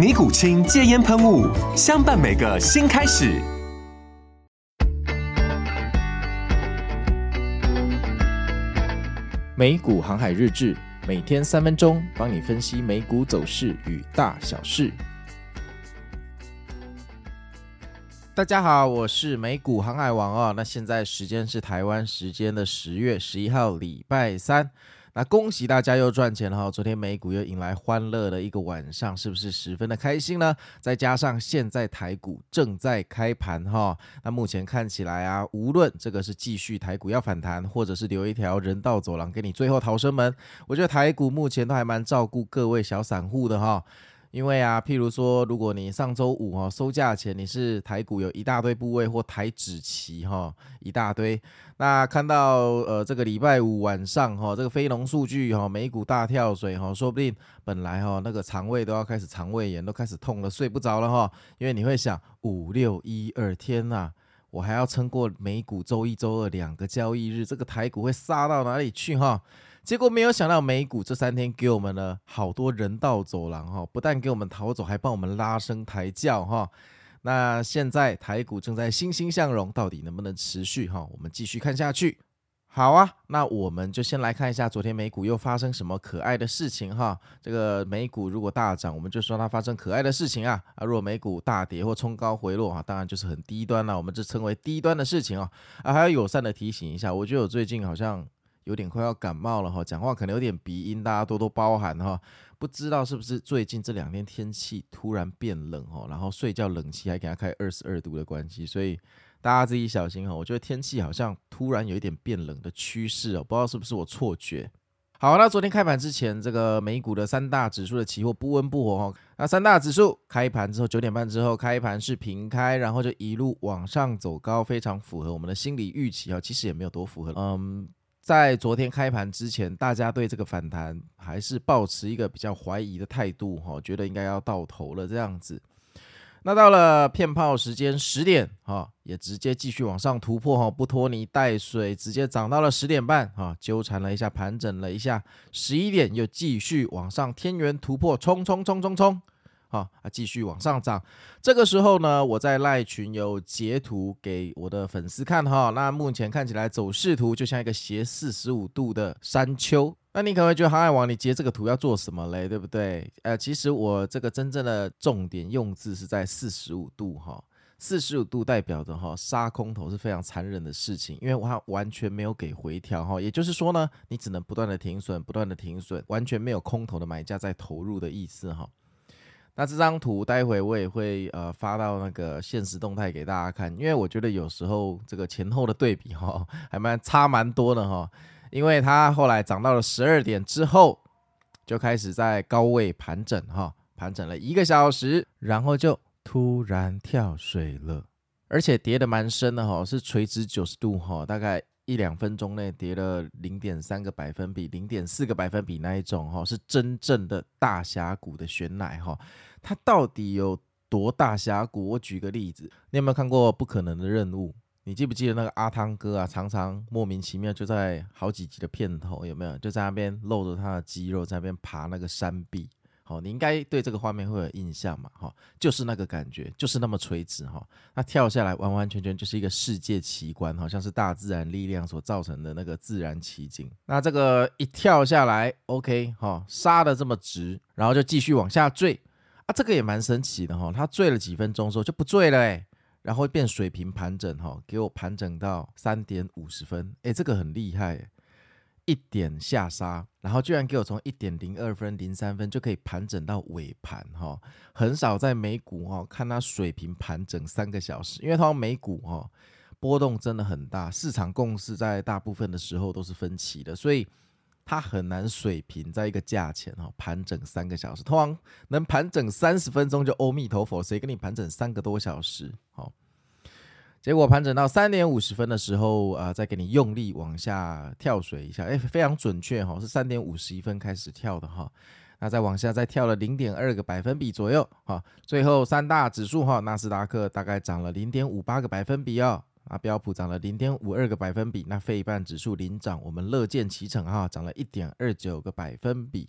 尼古清戒烟喷雾，相伴每个新开始。美股航海日志，每天三分钟，帮你分析美股走势与大小事。大家好，我是美股航海王哦。那现在时间是台湾时间的十月十一号，礼拜三。那恭喜大家又赚钱了哈！昨天美股又迎来欢乐的一个晚上，是不是十分的开心呢？再加上现在台股正在开盘哈，那目前看起来啊，无论这个是继续台股要反弹，或者是留一条人道走廊给你最后逃生门，我觉得台股目前都还蛮照顾各位小散户的哈。因为啊，譬如说，如果你上周五哈收价前你是台股有一大堆部位或台指期哈一大堆，那看到呃这个礼拜五晚上哈这个非农数据哈美股大跳水哈，说不定本来哈那个肠胃都要开始肠胃炎都开始痛了，睡不着了哈，因为你会想五六一二天呐，我还要撑过美股周一周二两个交易日，这个台股会杀到哪里去哈？结果没有想到，美股这三天给我们了好多人道走廊哈，不但给我们逃走，还帮我们拉升抬轿哈。那现在台股正在欣欣向荣，到底能不能持续哈？我们继续看下去。好啊，那我们就先来看一下昨天美股又发生什么可爱的事情哈。这个美股如果大涨，我们就说它发生可爱的事情啊；啊，如果美股大跌或冲高回落啊，当然就是很低端了，我们就称为低端的事情啊。啊，还要友善的提醒一下，我觉得我最近好像。有点快要感冒了哈，讲话可能有点鼻音，大家多多包涵哈。不知道是不是最近这两天天气突然变冷哈，然后睡觉冷气还给它开二十二度的关系，所以大家自己小心哈。我觉得天气好像突然有一点变冷的趋势哦，不知道是不是我错觉。好，那昨天开盘之前，这个美股的三大指数的期货不温不火哈。那三大指数开盘之后九点半之后开盘是平开，然后就一路往上走高，非常符合我们的心理预期啊。其实也没有多符合，嗯。在昨天开盘之前，大家对这个反弹还是抱持一个比较怀疑的态度，哈，觉得应该要到头了这样子。那到了骗炮时间十点，哈，也直接继续往上突破，哈，不拖泥带水，直接涨到了十点半，哈，纠缠了一下，盘整了一下，十一点又继续往上天元突破，冲冲冲冲冲。啊，继续往上涨。这个时候呢，我在赖群有截图给我的粉丝看哈。那目前看起来走势图就像一个斜四十五度的山丘。那你可能会觉得航海王，你截这个图要做什么嘞？对不对？呃，其实我这个真正的重点用字是在四十五度哈。四十五度代表着哈杀空头是非常残忍的事情，因为它完全没有给回调哈。也就是说呢，你只能不断的停损，不断的停损，完全没有空头的买家在投入的意思哈。那这张图待会我也会呃发到那个现实动态给大家看，因为我觉得有时候这个前后的对比哈 还蛮差蛮多的哈，因为它后来涨到了十二点之后就开始在高位盘整哈，盘整了一个小时，然后就突然跳水了，而且跌得蛮深的哈，是垂直九十度哈，大概。一两分钟内跌了零点三个百分比、零点四个百分比那一种哈，是真正的大峡谷的悬奶哈。它到底有多大峡谷？我举个例子，你有没有看过《不可能的任务》？你记不记得那个阿汤哥啊？常常莫名其妙就在好几集的片头有没有？就在那边露着他的肌肉，在那边爬那个山壁。哦，你应该对这个画面会有印象嘛？哈，就是那个感觉，就是那么垂直哈。那跳下来，完完全全就是一个世界奇观，好像是大自然力量所造成的那个自然奇景。那这个一跳下来，OK，哈，杀的这么直，然后就继续往下坠啊，这个也蛮神奇的哈。它坠了几分钟之后就不坠了诶，然后变水平盘整哈，给我盘整到三点五十分，诶，这个很厉害，一点下杀，然后居然给我从一点零二分、零三分就可以盘整到尾盘哈，很少在美股哈看它水平盘整三个小时，因为它美股哈波动真的很大，市场共识在大部分的时候都是分歧的，所以。它很难水平在一个价钱哈盘整三个小时，通常能盘整三十分钟就阿弥陀佛，谁跟你盘整三个多小时？好，结果盘整到三点五十分的时候啊，再给你用力往下跳水一下，哎，非常准确哈，是三点五十一分开始跳的哈，那再往下再跳了零点二个百分比左右哈，最后三大指数哈，纳斯达克大概涨了零点五八个百分比哦。啊，标普涨了零点五二个百分比，那费半指数领涨，我们乐见其成哈，涨了一点二九个百分比，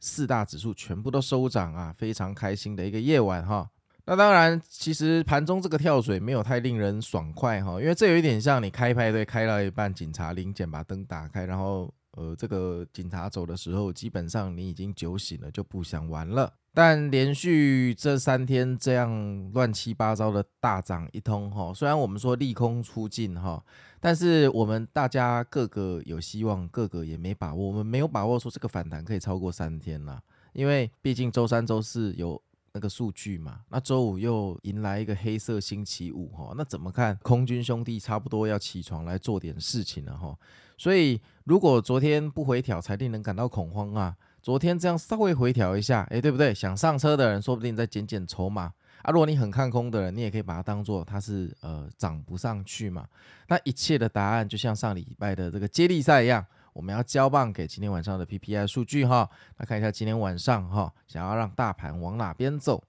四大指数全部都收涨啊，非常开心的一个夜晚哈。那当然，其实盘中这个跳水没有太令人爽快哈，因为这有一点像你开派对开到一半，警察临检把灯打开，然后呃这个警察走的时候，基本上你已经酒醒了，就不想玩了。但连续这三天这样乱七八糟的大涨一通哈，虽然我们说利空出尽哈，但是我们大家个个有希望，个个也没把握。我们没有把握说这个反弹可以超过三天了，因为毕竟周三、周四有那个数据嘛，那周五又迎来一个黑色星期五哈，那怎么看？空军兄弟差不多要起床来做点事情了哈，所以如果昨天不回调，才令人感到恐慌啊。昨天这样稍微回调一下，诶，对不对？想上车的人，说不定再减减筹码啊。如果你很看空的人，你也可以把它当做它是呃涨不上去嘛。那一切的答案就像上礼拜的这个接力赛一样，我们要交棒给今天晚上的 PPI 数据哈。来看一下今天晚上哈，想要让大盘往哪边走？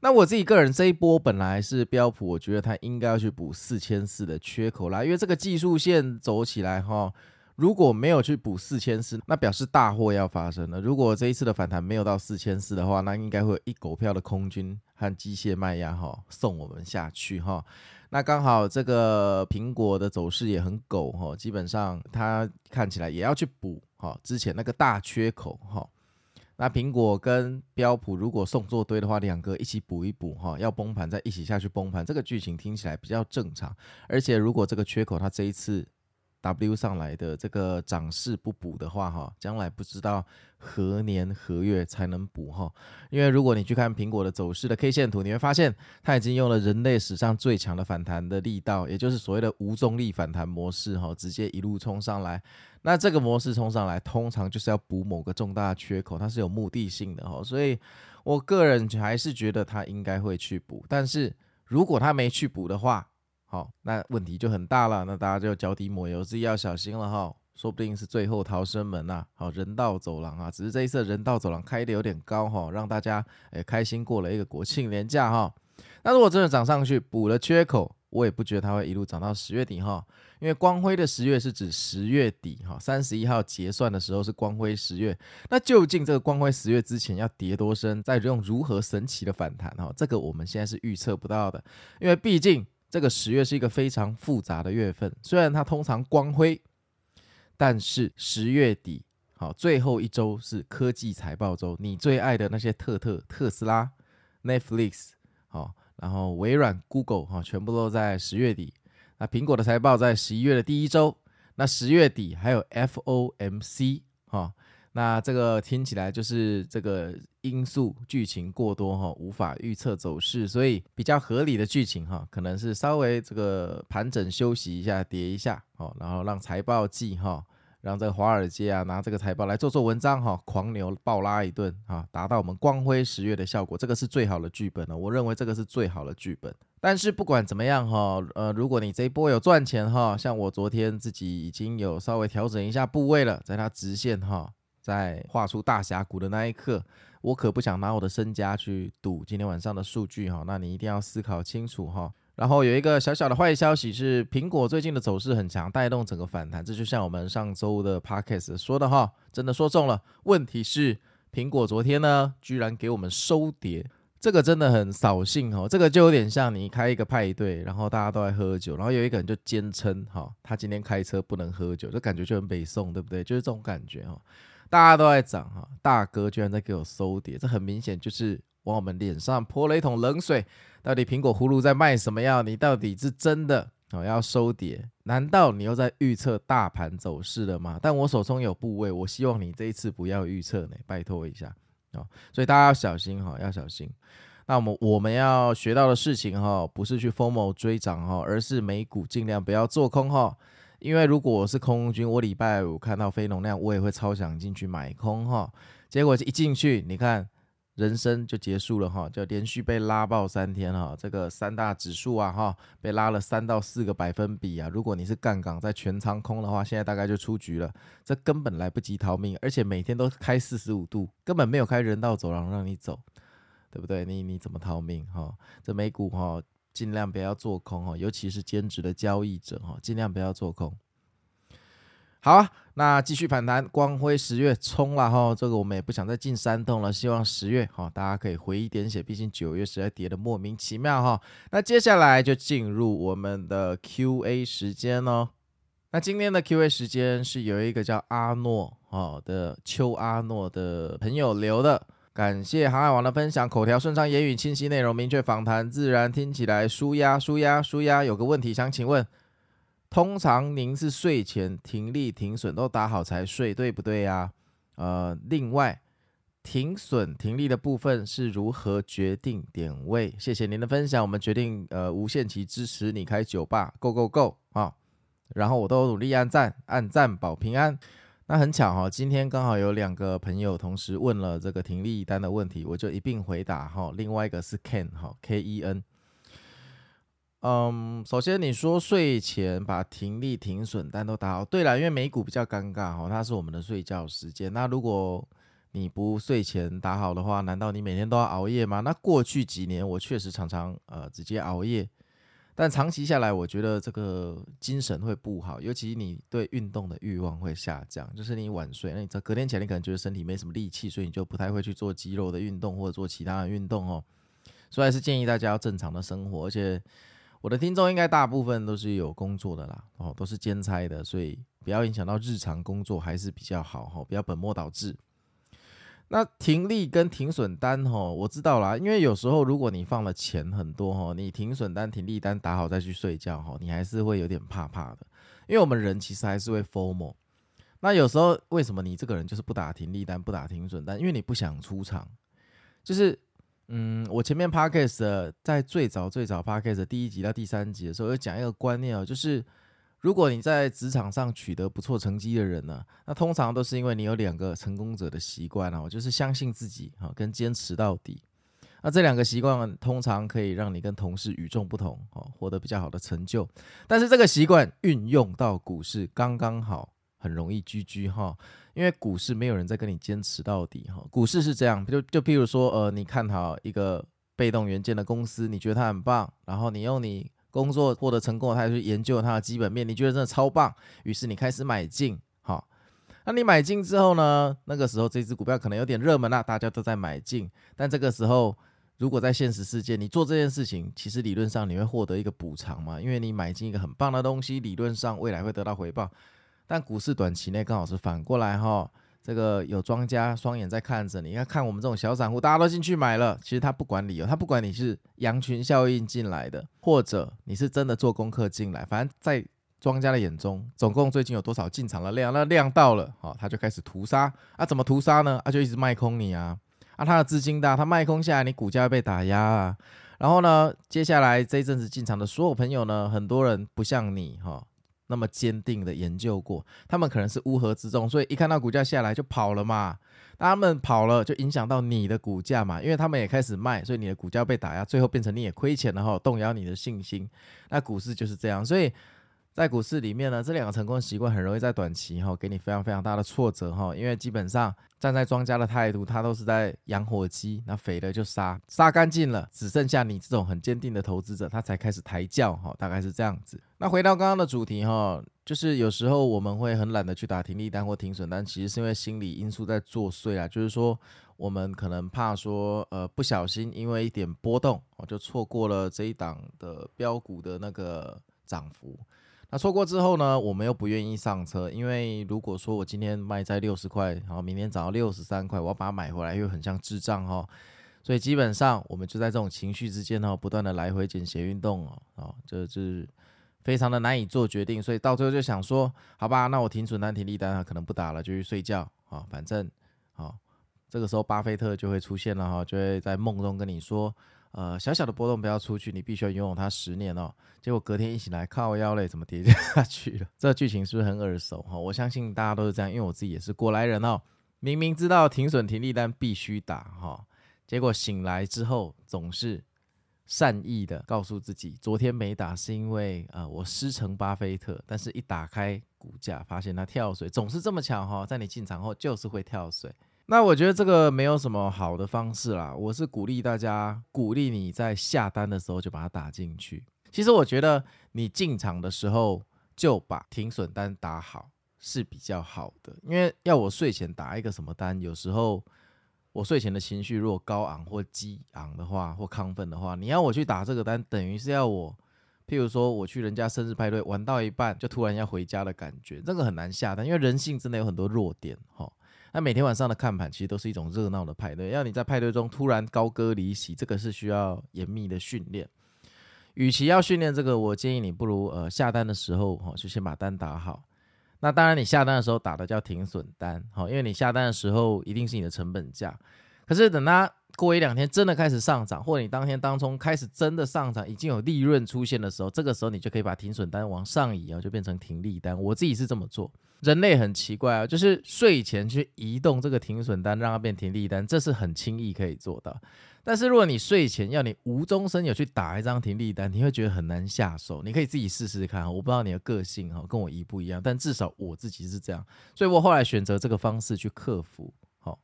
那我自己个人这一波本来是标普，我觉得它应该要去补四千四的缺口啦，因为这个技术线走起来哈。如果没有去补四千四，那表示大祸要发生了。如果这一次的反弹没有到四千四的话，那应该会有一狗票的空军和机械卖压哈送我们下去哈。那刚好这个苹果的走势也很狗哈，基本上它看起来也要去补哈之前那个大缺口哈。那苹果跟标普如果送做堆的话，两个一起补一补哈，要崩盘再一起下去崩盘，这个剧情听起来比较正常。而且如果这个缺口它这一次。W 上来的这个涨势不补的话，哈，将来不知道何年何月才能补哈。因为如果你去看苹果的走势的 K 线图，你会发现它已经用了人类史上最强的反弹的力道，也就是所谓的无重力反弹模式哈，直接一路冲上来。那这个模式冲上来，通常就是要补某个重大缺口，它是有目的性的哈。所以我个人还是觉得它应该会去补，但是如果它没去补的话，好，那问题就很大了，那大家就脚底抹油，自己要小心了哈，说不定是最后逃生门呐、好，人道走廊啊，只是这一次人道走廊开的有点高哈，让大家诶开心过了一个国庆连假哈。那如果真的涨上去补了缺口，我也不觉得它会一路涨到十月底哈，因为光辉的十月是指十月底哈，三十一号结算的时候是光辉十月。那究竟这个光辉十月之前要跌多深，再用如何神奇的反弹哈，这个我们现在是预测不到的，因为毕竟。这个十月是一个非常复杂的月份，虽然它通常光辉，但是十月底好，最后一周是科技财报周，你最爱的那些特特、特斯拉、Netflix 好，然后微软、Google 哈，全部都在十月底。那苹果的财报在十一月的第一周，那十月底还有 FOMC 哈。那这个听起来就是这个因素剧情过多哈，无法预测走势，所以比较合理的剧情哈，可能是稍微这个盘整休息一下，跌一下，哦，然后让财报季哈，让这个华尔街啊拿这个财报来做做文章哈，狂牛暴拉一顿哈，达到我们光辉十月的效果，这个是最好的剧本了，我认为这个是最好的剧本。但是不管怎么样哈，呃，如果你这一波有赚钱哈，像我昨天自己已经有稍微调整一下部位了，在它直线哈。在画出大峡谷的那一刻，我可不想拿我的身家去赌今天晚上的数据哈。那你一定要思考清楚哈。然后有一个小小的坏消息是，苹果最近的走势很强，带动整个反弹。这就像我们上周的 podcast 说的哈，真的说中了。问题是苹果昨天呢，居然给我们收跌，这个真的很扫兴哈。这个就有点像你开一个派对，然后大家都在喝酒，然后有一个人就坚称哈，他今天开车不能喝酒，这感觉就很北宋，对不对？就是这种感觉哈。大家都在涨哈，大哥居然在给我收跌，这很明显就是往我们脸上泼了一桶冷水。到底苹果葫芦在卖什么药？你到底是真的哦要收跌？难道你又在预测大盘走势了吗？但我手中有部位，我希望你这一次不要预测呢，拜托一下哦。所以大家要小心哈，要小心。那我们我们要学到的事情哈，不是去疯猛追涨哈，而是美股尽量不要做空哈。因为如果我是空军，我礼拜五看到非农量，我也会超想进去买空哈。结果一进去，你看人生就结束了哈，就连续被拉爆三天哈。这个三大指数啊哈，被拉了三到四个百分比啊。如果你是杠杆在全仓空的话，现在大概就出局了。这根本来不及逃命，而且每天都开四十五度，根本没有开人道走廊让你走。对不对？你你怎么逃命哈？这美股哈，尽量不要做空哈，尤其是兼职的交易者哈，尽量不要做空。好啊，那继续反弹，光辉十月冲了哈，这个我们也不想再进山洞了。希望十月哈，大家可以回一点血，毕竟九月实在跌的莫名其妙哈。那接下来就进入我们的 Q&A 时间哦。那今天的 Q&A 时间是有一个叫阿诺哈的邱阿诺的朋友留的。感谢航海王的分享，口条顺畅，言语清晰，内容明确，访谈自然，听起来舒压舒压舒压。有个问题想请问，通常您是睡前停利停损都打好才睡，对不对呀？呃，另外停损停利的部分是如何决定点位？谢谢您的分享，我们决定呃无限期支持你开酒吧，Go Go Go 啊！然后我都努力按赞按赞保平安。那很巧哈，今天刚好有两个朋友同时问了这个停利单的问题，我就一并回答哈。另外一个是 Ken 哈，K E N。嗯，首先你说睡前把停利停损单都打好，对了，因为美股比较尴尬哈，它是我们的睡觉时间。那如果你不睡前打好的话，难道你每天都要熬夜吗？那过去几年我确实常常呃直接熬夜。但长期下来，我觉得这个精神会不好，尤其你对运动的欲望会下降。就是你晚睡，那你隔天起来，你可能觉得身体没什么力气，所以你就不太会去做肌肉的运动或者做其他的运动哦。所以还是建议大家要正常的生活。而且我的听众应该大部分都是有工作的啦，哦，都是兼差的，所以不要影响到日常工作还是比较好哈，不要本末倒置。那停利跟停损单吼，我知道啦，因为有时候如果你放了钱很多吼，你停损单、停利单打好再去睡觉吼，你还是会有点怕怕的。因为我们人其实还是会 FOMO。那有时候为什么你这个人就是不打停利单、不打停损单？因为你不想出场。就是，嗯，我前面 Podcast 在最早最早 Podcast 第一集到第三集的时候，有讲一个观念哦，就是。如果你在职场上取得不错成绩的人呢，那通常都是因为你有两个成功者的习惯哦，就是相信自己哈，跟坚持到底。那这两个习惯通常可以让你跟同事与众不同哦，获得比较好的成就。但是这个习惯运用到股市刚刚好，很容易 GG 哈，因为股市没有人在跟你坚持到底哈。股市是这样，就就譬如说呃，你看好一个被动元件的公司，你觉得它很棒，然后你用你。工作获得成功，他去研究它的基本面，你觉得真的超棒，于是你开始买进，好，那你买进之后呢？那个时候这只股票可能有点热门啦，大家都在买进，但这个时候如果在现实世界你做这件事情，其实理论上你会获得一个补偿嘛，因为你买进一个很棒的东西，理论上未来会得到回报，但股市短期内刚好是反过来哈。这个有庄家双眼在看着你，要看我们这种小散户，大家都进去买了，其实他不管理由，他不管你是羊群效应进来的，或者你是真的做功课进来，反正在庄家的眼中，总共最近有多少进场的量，那量到了，好，他就开始屠杀啊，怎么屠杀呢？啊，就一直卖空你啊，啊，他的资金大，他卖空下来，你股价被打压啊，然后呢，接下来这一阵子进场的所有朋友呢，很多人不像你哈。那么坚定的研究过，他们可能是乌合之众，所以一看到股价下来就跑了嘛。他们跑了就影响到你的股价嘛，因为他们也开始卖，所以你的股价被打压，最后变成你也亏钱了哈，动摇你的信心。那股市就是这样，所以。在股市里面呢，这两个成功习惯很容易在短期哈给你非常非常大的挫折哈，因为基本上站在庄家的态度，他都是在养火鸡，那肥了就杀，杀干净了，只剩下你这种很坚定的投资者，他才开始抬轿哈，大概是这样子。那回到刚刚的主题哈，就是有时候我们会很懒得去打停利单或停损单，其实是因为心理因素在作祟啊，就是说我们可能怕说呃不小心因为一点波动哦就错过了这一档的标股的那个涨幅。那错过之后呢，我们又不愿意上车，因为如果说我今天卖在六十块，然后明天涨到六十三块，我要把它买回来，又很像智障哈。所以基本上我们就在这种情绪之间哦，不断的来回间歇运动哦，哦，这是非常的难以做决定，所以到最后就想说，好吧，那我停损单、停利单啊，可能不打了，就去睡觉。啊、反正啊、哦，这个时候巴菲特就会出现了哈，就会在梦中跟你说，呃，小小的波动不要出去，你必须要拥有它十年哦。结果隔天一醒来，靠腰嘞，怎么跌下去了？这个剧情是不是很耳熟哈？我相信大家都是这样，因为我自己也是过来人哦，明明知道停损停利单必须打哈。结果醒来之后，总是善意的告诉自己，昨天没打是因为啊、呃，我师承巴菲特。但是一打开股价，发现它跳水，总是这么巧哈，在你进场后就是会跳水。那我觉得这个没有什么好的方式啦。我是鼓励大家，鼓励你在下单的时候就把它打进去。其实我觉得你进场的时候就把停损单打好是比较好的，因为要我睡前打一个什么单，有时候。我睡前的情绪如果高昂或激昂的话，或亢奋的话，你要我去打这个单，等于是要我，譬如说我去人家生日派对玩到一半，就突然要回家的感觉，这个很难下单，因为人性真的有很多弱点哈。那每天晚上的看盘其实都是一种热闹的派对，要你在派对中突然高歌离席，这个是需要严密的训练。与其要训练这个，我建议你不如呃下单的时候哈，就先把单打好。那当然，你下单的时候打的叫停损单，好，因为你下单的时候一定是你的成本价。可是等它过一两天真的开始上涨，或者你当天当中开始真的上涨，已经有利润出现的时候，这个时候你就可以把停损单往上移啊，就变成停利单。我自己是这么做。人类很奇怪啊，就是睡前去移动这个停损单，让它变停利单，这是很轻易可以做到。但是如果你睡前要你无中生有去打一张停利单，你会觉得很难下手。你可以自己试试看，我不知道你的个性哈，跟我一不一样，但至少我自己是这样，所以我后来选择这个方式去克服。好，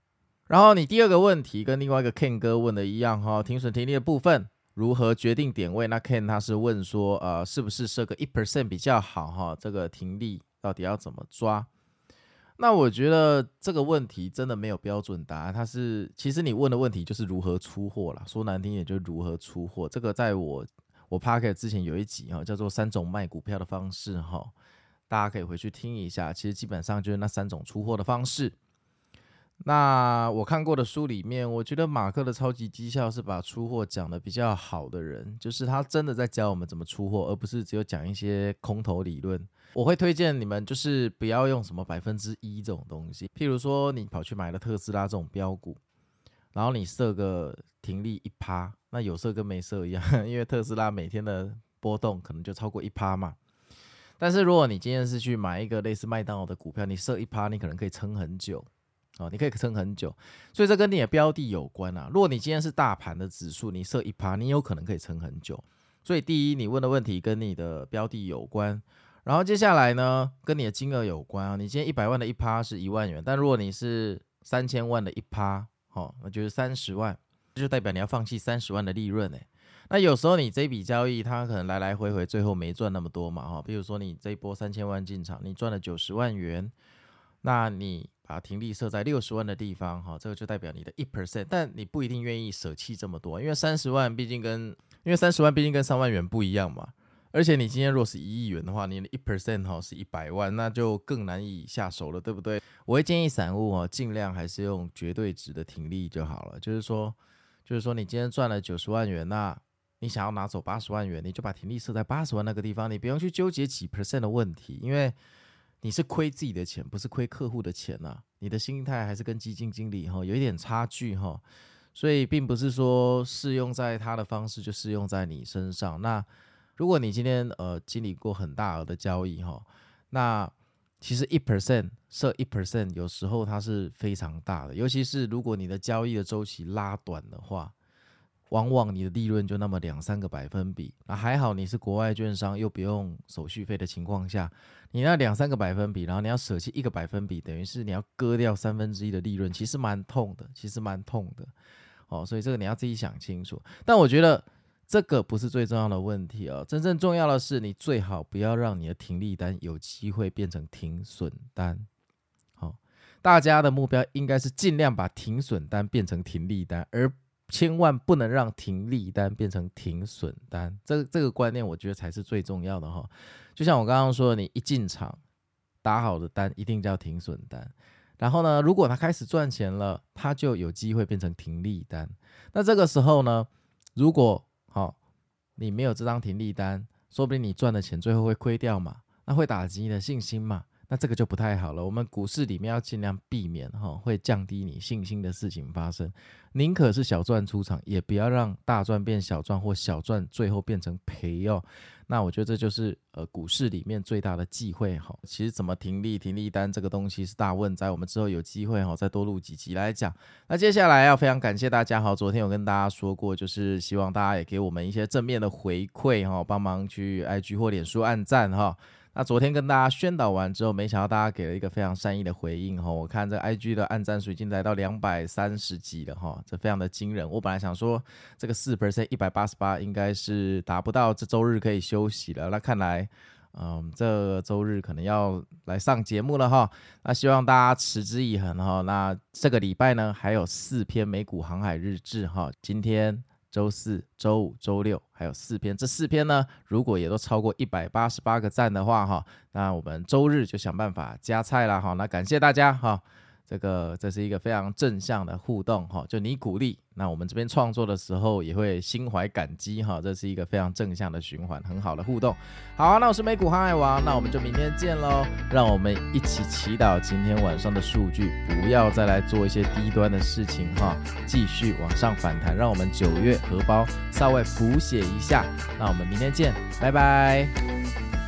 然后你第二个问题跟另外一个 Ken 哥问的一样哈，停损停利的部分如何决定点位？那 Ken 他是问说，呃，是不是设个一 percent 比较好哈？这个停利到底要怎么抓？那我觉得这个问题真的没有标准答案，它是其实你问的问题就是如何出货啦，说难听点就是如何出货。这个在我我 Podcast 之前有一集哈，叫做三种卖股票的方式哈，大家可以回去听一下。其实基本上就是那三种出货的方式。那我看过的书里面，我觉得马克的超级绩效是把出货讲得比较好的人，就是他真的在教我们怎么出货，而不是只有讲一些空头理论。我会推荐你们，就是不要用什么百分之一这种东西。譬如说，你跑去买了特斯拉这种标股，然后你设个停利一趴，那有设跟没设一样，因为特斯拉每天的波动可能就超过一趴嘛。但是如果你今天是去买一个类似麦当劳的股票，你设一趴，你可能可以撑很久，哦，你可以撑很久。所以这跟你的标的有关啊。如果你今天是大盘的指数，你设一趴，你有可能可以撑很久。所以第一，你问的问题跟你的标的有关。然后接下来呢，跟你的金额有关啊。你今天一百万的一趴是一万元，但如果你是三千万的一趴，哦，那就是三十万，这就代表你要放弃三十万的利润诶。那有时候你这笔交易它可能来来回回，最后没赚那么多嘛，哈。比如说你这一波三千万进场，你赚了九十万元，那你把停利设在六十万的地方，哈，这个就代表你的一 percent，但你不一定愿意舍弃这么多，因为三十万毕竟跟因为三十万毕竟跟三万元不一样嘛。而且你今天若是一亿元的话，你的一 percent 哈是一百万，那就更难以下手了，对不对？我会建议散户哦，尽量还是用绝对值的停利就好了。就是说，就是说你今天赚了九十万元，那你想要拿走八十万元，你就把停利设在八十万那个地方，你不用去纠结几 percent 的问题，因为你是亏自己的钱，不是亏客户的钱呐。你的心态还是跟基金经理哈有一点差距哈，所以并不是说适用在他的方式就适用在你身上。那如果你今天呃经历过很大额的交易哈，那其实一 percent 设一 percent 有时候它是非常大的，尤其是如果你的交易的周期拉短的话，往往你的利润就那么两三个百分比。那还好你是国外券商又不用手续费的情况下，你那两三个百分比，然后你要舍弃一个百分比，等于是你要割掉三分之一的利润，其实蛮痛的，其实蛮痛的哦。所以这个你要自己想清楚。但我觉得。这个不是最重要的问题哦，真正重要的是你最好不要让你的停利单有机会变成停损单。好，大家的目标应该是尽量把停损单变成停利单，而千万不能让停利单变成停损单。这个这个观念我觉得才是最重要的哈。就像我刚刚说，你一进场打好的单一定叫停损单。然后呢，如果它开始赚钱了，它就有机会变成停利单。那这个时候呢，如果好、哦，你没有这张停利单，说不定你赚的钱最后会亏掉嘛，那会打击你的信心嘛。那这个就不太好了。我们股市里面要尽量避免哈，会降低你信心的事情发生。宁可是小赚出场，也不要让大赚变小赚，或小赚最后变成赔哦。那我觉得这就是呃股市里面最大的忌讳哈。其实怎么停利、停利单这个东西是大问，在我们之后有机会哈再多录几集来讲。那接下来要非常感谢大家哈，昨天有跟大家说过，就是希望大家也给我们一些正面的回馈哈，帮忙去 IG 或脸书按赞哈。那昨天跟大家宣导完之后，没想到大家给了一个非常善意的回应哈。我看这 IG 的按赞数已经来到两百三十几了哈，这非常的惊人。我本来想说这个四 percent 一百八十八应该是达不到，这周日可以休息了。那看来，嗯，这周日可能要来上节目了哈。那希望大家持之以恒哈。那这个礼拜呢，还有四篇美股航海日志哈。今天。周四、周五、周六还有四篇，这四篇呢，如果也都超过一百八十八个赞的话，哈，那我们周日就想办法加菜了，哈，那感谢大家，哈。这个这是一个非常正向的互动哈，就你鼓励，那我们这边创作的时候也会心怀感激哈，这是一个非常正向的循环，很好的互动。好啊，那我是美股航海王，那我们就明天见喽。让我们一起祈祷今天晚上的数据不要再来做一些低端的事情哈，继续往上反弹，让我们九月荷包稍微补血一下。那我们明天见，拜拜。